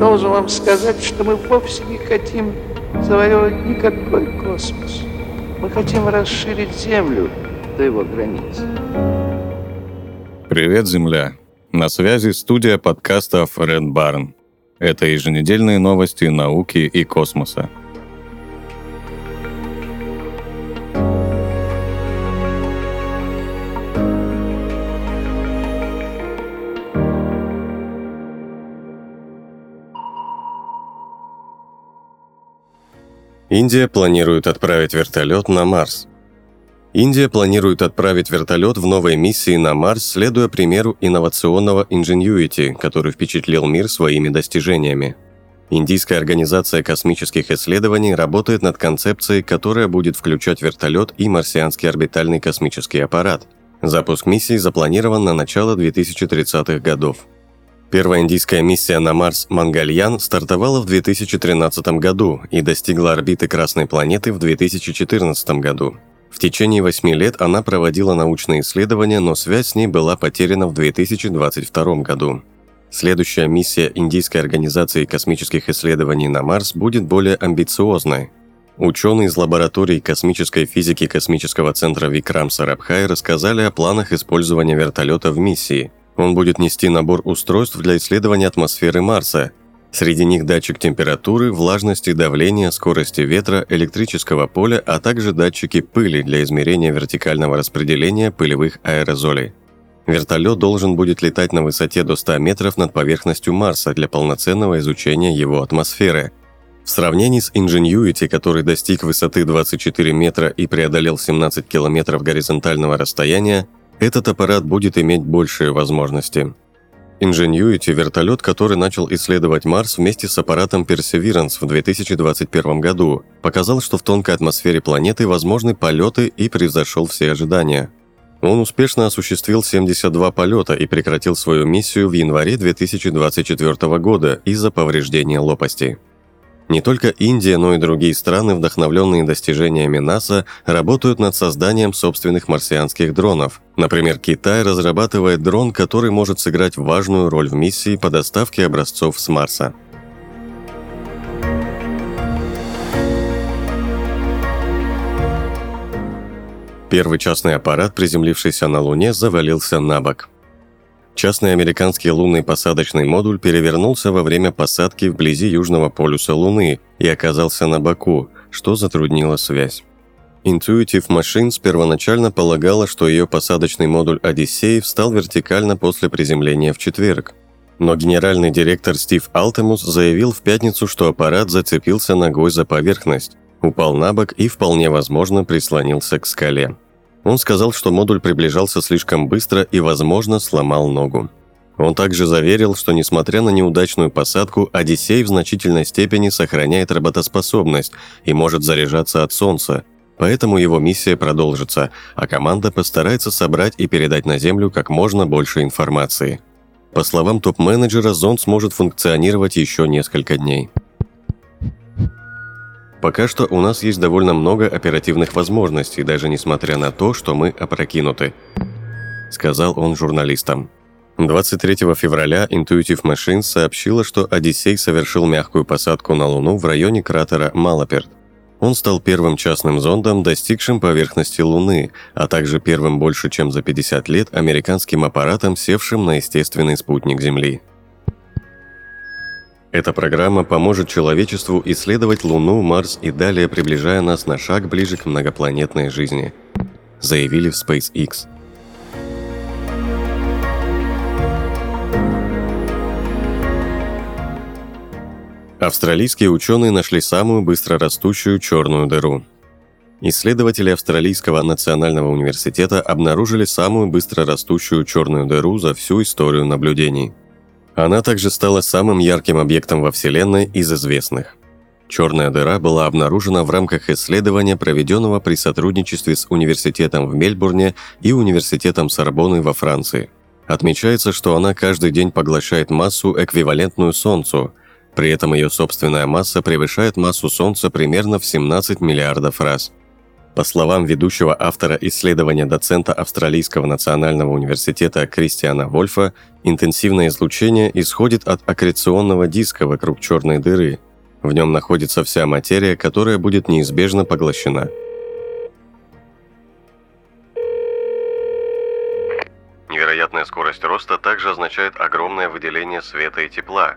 Должен вам сказать, что мы вовсе не хотим завоевывать никакой космос. Мы хотим расширить Землю до его границ. Привет, Земля! На связи студия подкастов Red Barn. Это еженедельные новости науки и космоса. Индия планирует отправить вертолет на Марс. Индия планирует отправить вертолет в новой миссии на Марс, следуя примеру инновационного Ingenuity, который впечатлил мир своими достижениями. Индийская организация космических исследований работает над концепцией, которая будет включать вертолет и марсианский орбитальный космический аппарат. Запуск миссии запланирован на начало 2030-х годов. Первая индийская миссия на Марс «Мангальян» стартовала в 2013 году и достигла орбиты Красной планеты в 2014 году. В течение восьми лет она проводила научные исследования, но связь с ней была потеряна в 2022 году. Следующая миссия Индийской организации космических исследований на Марс будет более амбициозной. Ученые из лаборатории космической физики Космического центра Викрам Сарабхай рассказали о планах использования вертолета в миссии – он будет нести набор устройств для исследования атмосферы Марса. Среди них датчик температуры, влажности, давления, скорости ветра, электрического поля, а также датчики пыли для измерения вертикального распределения пылевых аэрозолей. Вертолет должен будет летать на высоте до 100 метров над поверхностью Марса для полноценного изучения его атмосферы. В сравнении с Ingenuity, который достиг высоты 24 метра и преодолел 17 километров горизонтального расстояния, этот аппарат будет иметь большие возможности. Ingenuity – вертолет, который начал исследовать Марс вместе с аппаратом Perseverance в 2021 году, показал, что в тонкой атмосфере планеты возможны полеты и превзошел все ожидания. Он успешно осуществил 72 полета и прекратил свою миссию в январе 2024 года из-за повреждения лопасти. Не только Индия, но и другие страны, вдохновленные достижениями НАСА, работают над созданием собственных марсианских дронов. Например, Китай разрабатывает дрон, который может сыграть важную роль в миссии по доставке образцов с Марса. Первый частный аппарат, приземлившийся на Луне, завалился на бок. Частный американский лунный посадочный модуль перевернулся во время посадки вблизи южного полюса Луны и оказался на боку, что затруднило связь. Intuitive Machines первоначально полагала, что ее посадочный модуль «Одиссей» встал вертикально после приземления в четверг. Но генеральный директор Стив Алтемус заявил в пятницу, что аппарат зацепился ногой за поверхность, упал на бок и вполне возможно прислонился к скале. Он сказал, что модуль приближался слишком быстро и, возможно, сломал ногу. Он также заверил, что несмотря на неудачную посадку, Одиссей в значительной степени сохраняет работоспособность и может заряжаться от Солнца, поэтому его миссия продолжится, а команда постарается собрать и передать на Землю как можно больше информации. По словам топ-менеджера, зонд сможет функционировать еще несколько дней. Пока что у нас есть довольно много оперативных возможностей, даже несмотря на то, что мы опрокинуты», — сказал он журналистам. 23 февраля Intuitive Machines сообщила, что Одиссей совершил мягкую посадку на Луну в районе кратера Малаперт. Он стал первым частным зондом, достигшим поверхности Луны, а также первым больше чем за 50 лет американским аппаратом, севшим на естественный спутник Земли. Эта программа поможет человечеству исследовать Луну, Марс и далее приближая нас на шаг ближе к многопланетной жизни, заявили в SpaceX. Австралийские ученые нашли самую быстрорастущую черную дыру. Исследователи Австралийского национального университета обнаружили самую быстрорастущую черную дыру за всю историю наблюдений – она также стала самым ярким объектом во Вселенной из известных. Черная дыра была обнаружена в рамках исследования, проведенного при сотрудничестве с университетом в Мельбурне и университетом Сорбонны во Франции. Отмечается, что она каждый день поглощает массу, эквивалентную Солнцу. При этом ее собственная масса превышает массу Солнца примерно в 17 миллиардов раз. По словам ведущего автора исследования доцента Австралийского национального университета Кристиана Вольфа, интенсивное излучение исходит от аккреционного диска вокруг черной дыры. В нем находится вся материя, которая будет неизбежно поглощена. Невероятная скорость роста также означает огромное выделение света и тепла.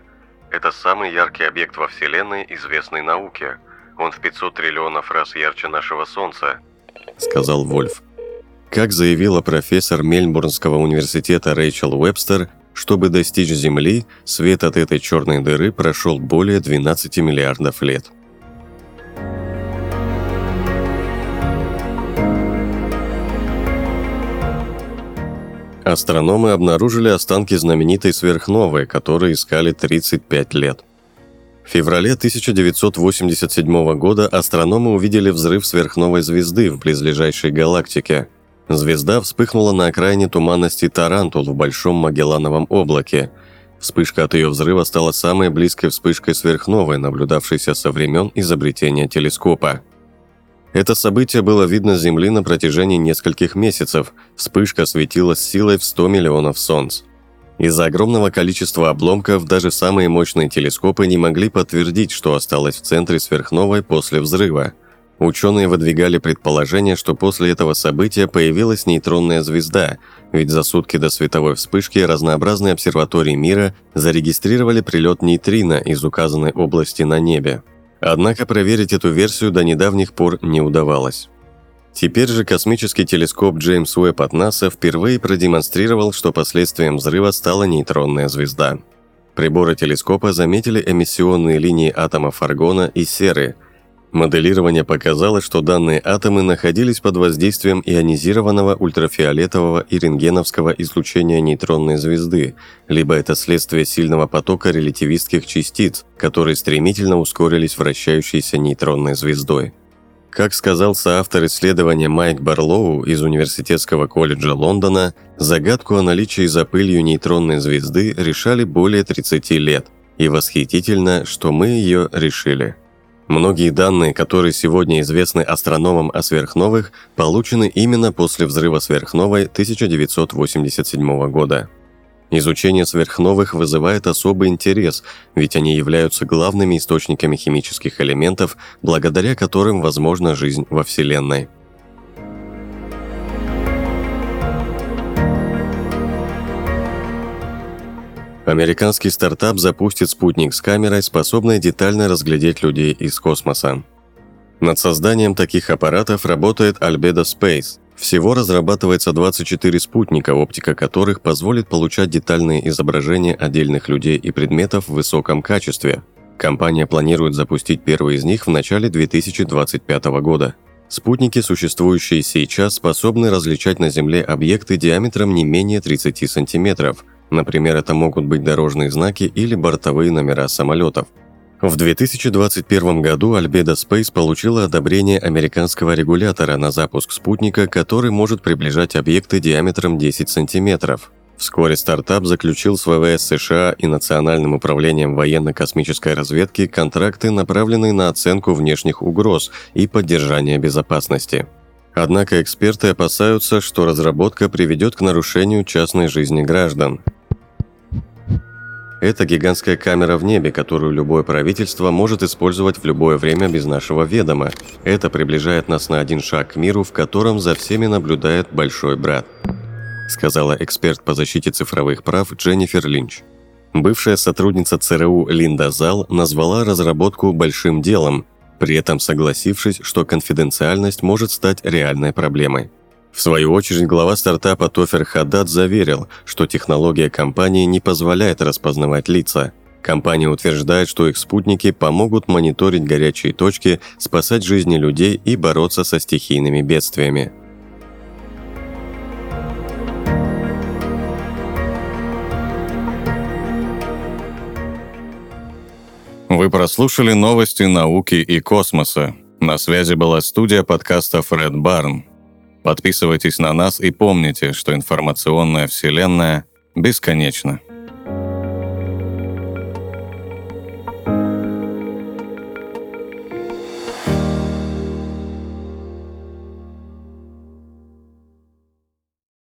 Это самый яркий объект во Вселенной, известный науке – он в 500 триллионов раз ярче нашего Солнца», — сказал Вольф. Как заявила профессор Мельбурнского университета Рэйчел Уэбстер, чтобы достичь Земли, свет от этой черной дыры прошел более 12 миллиардов лет. Астрономы обнаружили останки знаменитой сверхновой, которые искали 35 лет – в феврале 1987 года астрономы увидели взрыв сверхновой звезды в близлежащей галактике. Звезда вспыхнула на окраине туманности Тарантул в Большом Магеллановом облаке. Вспышка от ее взрыва стала самой близкой вспышкой сверхновой, наблюдавшейся со времен изобретения телескопа. Это событие было видно с Земли на протяжении нескольких месяцев. Вспышка светила с силой в 100 миллионов солнц. Из-за огромного количества обломков даже самые мощные телескопы не могли подтвердить, что осталось в центре сверхновой после взрыва. Ученые выдвигали предположение, что после этого события появилась нейтронная звезда, ведь за сутки до световой вспышки разнообразные обсерватории мира зарегистрировали прилет нейтрино из указанной области на небе. Однако проверить эту версию до недавних пор не удавалось. Теперь же космический телескоп Джеймс Уэбб от НАСА впервые продемонстрировал, что последствием взрыва стала нейтронная звезда. Приборы телескопа заметили эмиссионные линии атомов аргона и серы. Моделирование показало, что данные атомы находились под воздействием ионизированного ультрафиолетового и рентгеновского излучения нейтронной звезды, либо это следствие сильного потока релятивистских частиц, которые стремительно ускорились вращающейся нейтронной звездой. Как сказал соавтор исследования Майк Барлоу из Университетского колледжа Лондона, загадку о наличии за пылью нейтронной звезды решали более 30 лет, и восхитительно, что мы ее решили. Многие данные, которые сегодня известны астрономам о сверхновых, получены именно после взрыва сверхновой 1987 года. Изучение сверхновых вызывает особый интерес, ведь они являются главными источниками химических элементов, благодаря которым возможна жизнь во Вселенной. Американский стартап запустит спутник с камерой, способной детально разглядеть людей из космоса. Над созданием таких аппаратов работает Albedo Space, всего разрабатывается 24 спутника, оптика которых позволит получать детальные изображения отдельных людей и предметов в высоком качестве. Компания планирует запустить первый из них в начале 2025 года. Спутники, существующие сейчас, способны различать на Земле объекты диаметром не менее 30 сантиметров. Например, это могут быть дорожные знаки или бортовые номера самолетов – в 2021 году Albedo Space получила одобрение американского регулятора на запуск спутника, который может приближать объекты диаметром 10 сантиметров. Вскоре стартап заключил с ВВС США и Национальным управлением военно-космической разведки контракты, направленные на оценку внешних угроз и поддержание безопасности. Однако эксперты опасаются, что разработка приведет к нарушению частной жизни граждан. Это гигантская камера в небе, которую любое правительство может использовать в любое время без нашего ведома. Это приближает нас на один шаг к миру, в котором за всеми наблюдает большой брат», сказала эксперт по защите цифровых прав Дженнифер Линч. Бывшая сотрудница ЦРУ Линда Зал назвала разработку «большим делом», при этом согласившись, что конфиденциальность может стать реальной проблемой. В свою очередь, глава стартапа Тофер Хадад заверил, что технология компании не позволяет распознавать лица. Компания утверждает, что их спутники помогут мониторить горячие точки, спасать жизни людей и бороться со стихийными бедствиями. Вы прослушали новости науки и космоса. На связи была студия подкаста Фред Барн. Подписывайтесь на нас и помните, что информационная вселенная бесконечна.